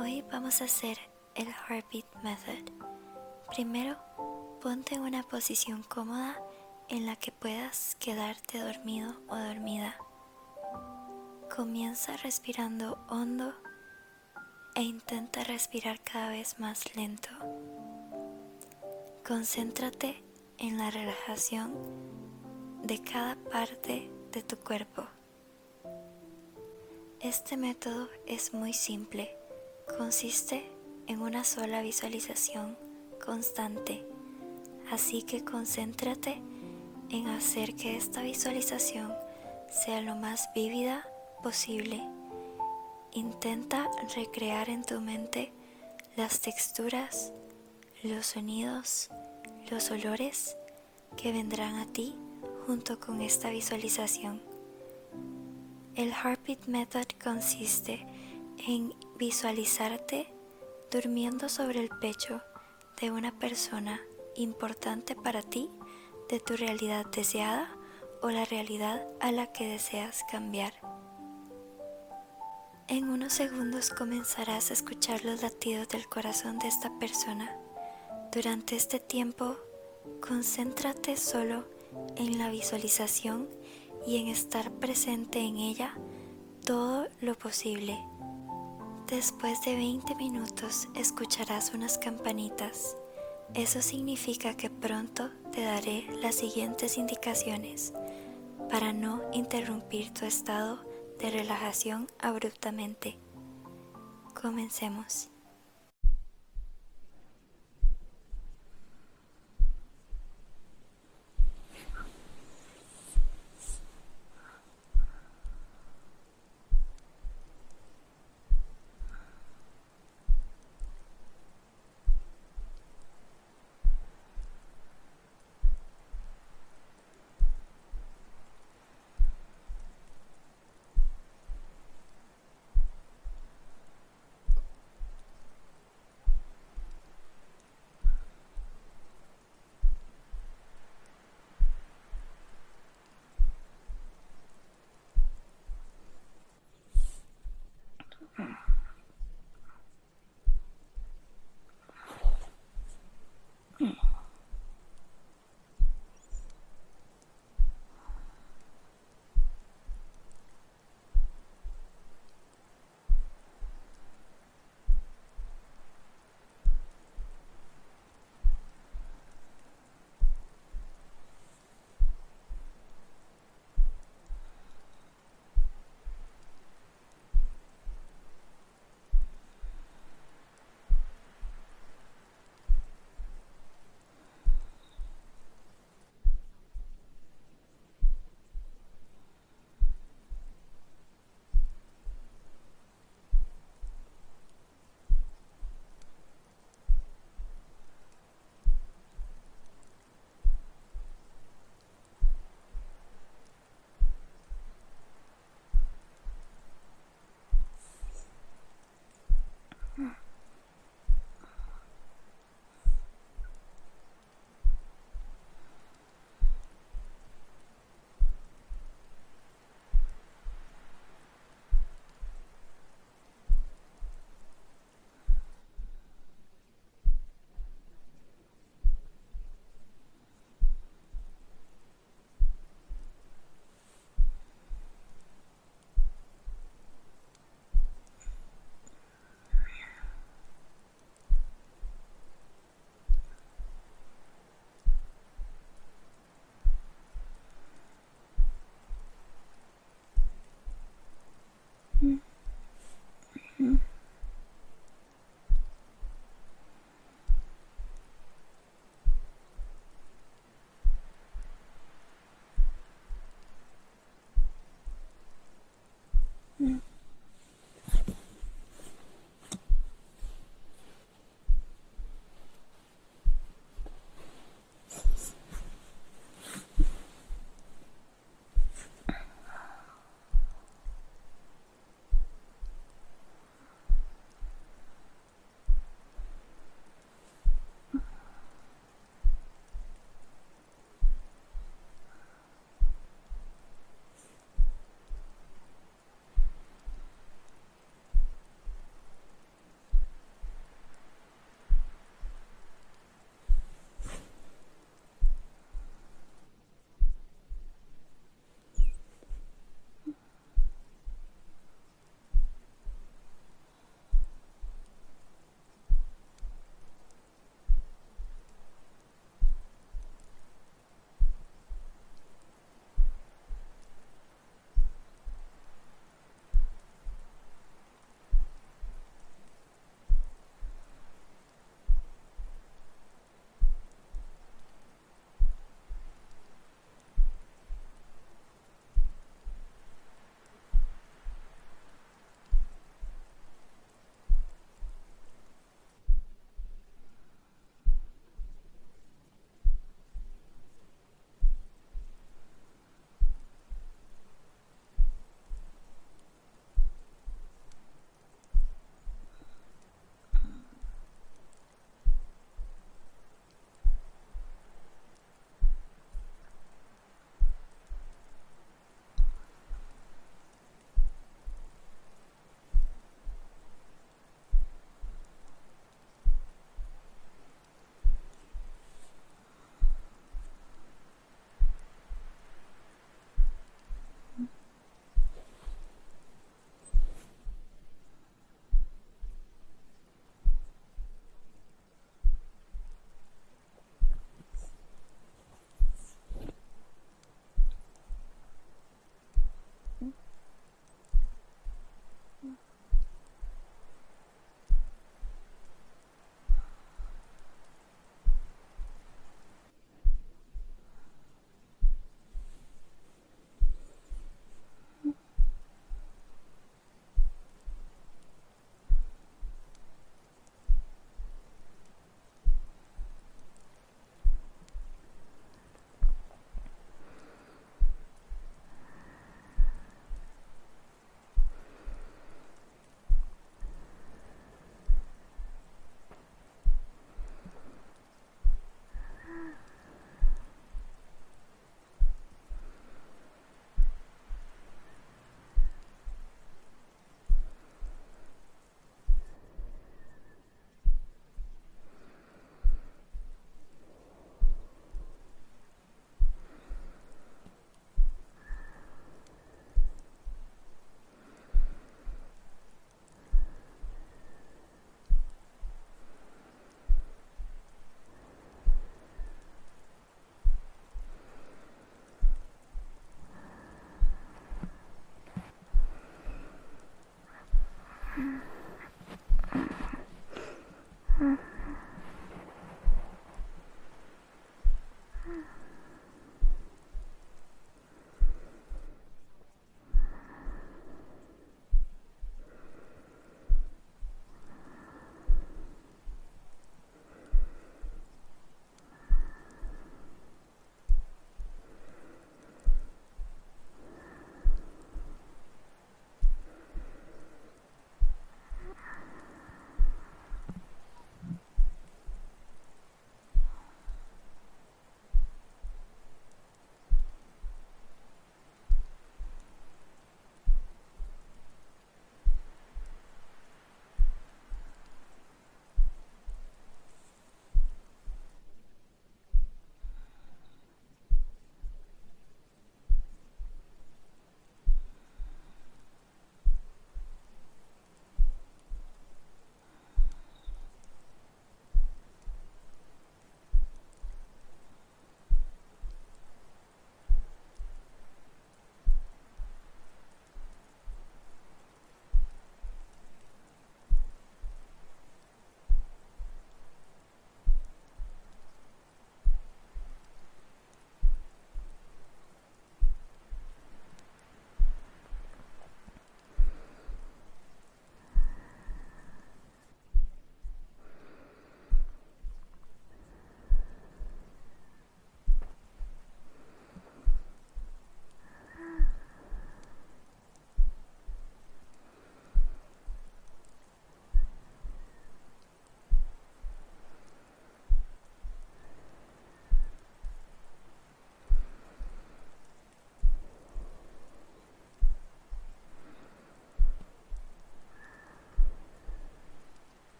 Hoy vamos a hacer el Heartbeat Method. Primero, ponte en una posición cómoda en la que puedas quedarte dormido o dormida. Comienza respirando hondo e intenta respirar cada vez más lento. Concéntrate en la relajación de cada parte de tu cuerpo. Este método es muy simple consiste en una sola visualización constante, así que concéntrate en hacer que esta visualización sea lo más vívida posible. Intenta recrear en tu mente las texturas, los sonidos, los olores que vendrán a ti junto con esta visualización. El Heartbeat Method consiste en visualizarte durmiendo sobre el pecho de una persona importante para ti, de tu realidad deseada o la realidad a la que deseas cambiar. En unos segundos comenzarás a escuchar los latidos del corazón de esta persona. Durante este tiempo, concéntrate solo en la visualización y en estar presente en ella todo lo posible. Después de 20 minutos escucharás unas campanitas. Eso significa que pronto te daré las siguientes indicaciones para no interrumpir tu estado de relajación abruptamente. Comencemos.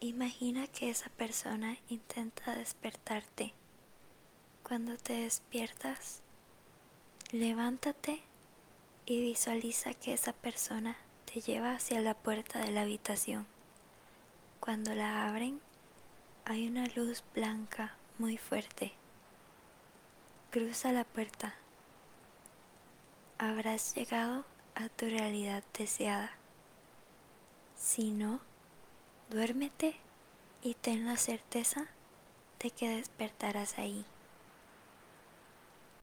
Imagina que esa persona intenta despertarte. Cuando te despiertas, levántate y visualiza que esa persona te lleva hacia la puerta de la habitación. Cuando la abren, hay una luz blanca muy fuerte. Cruza la puerta. Habrás llegado a tu realidad deseada. Si no, Duérmete y ten la certeza de que despertarás ahí.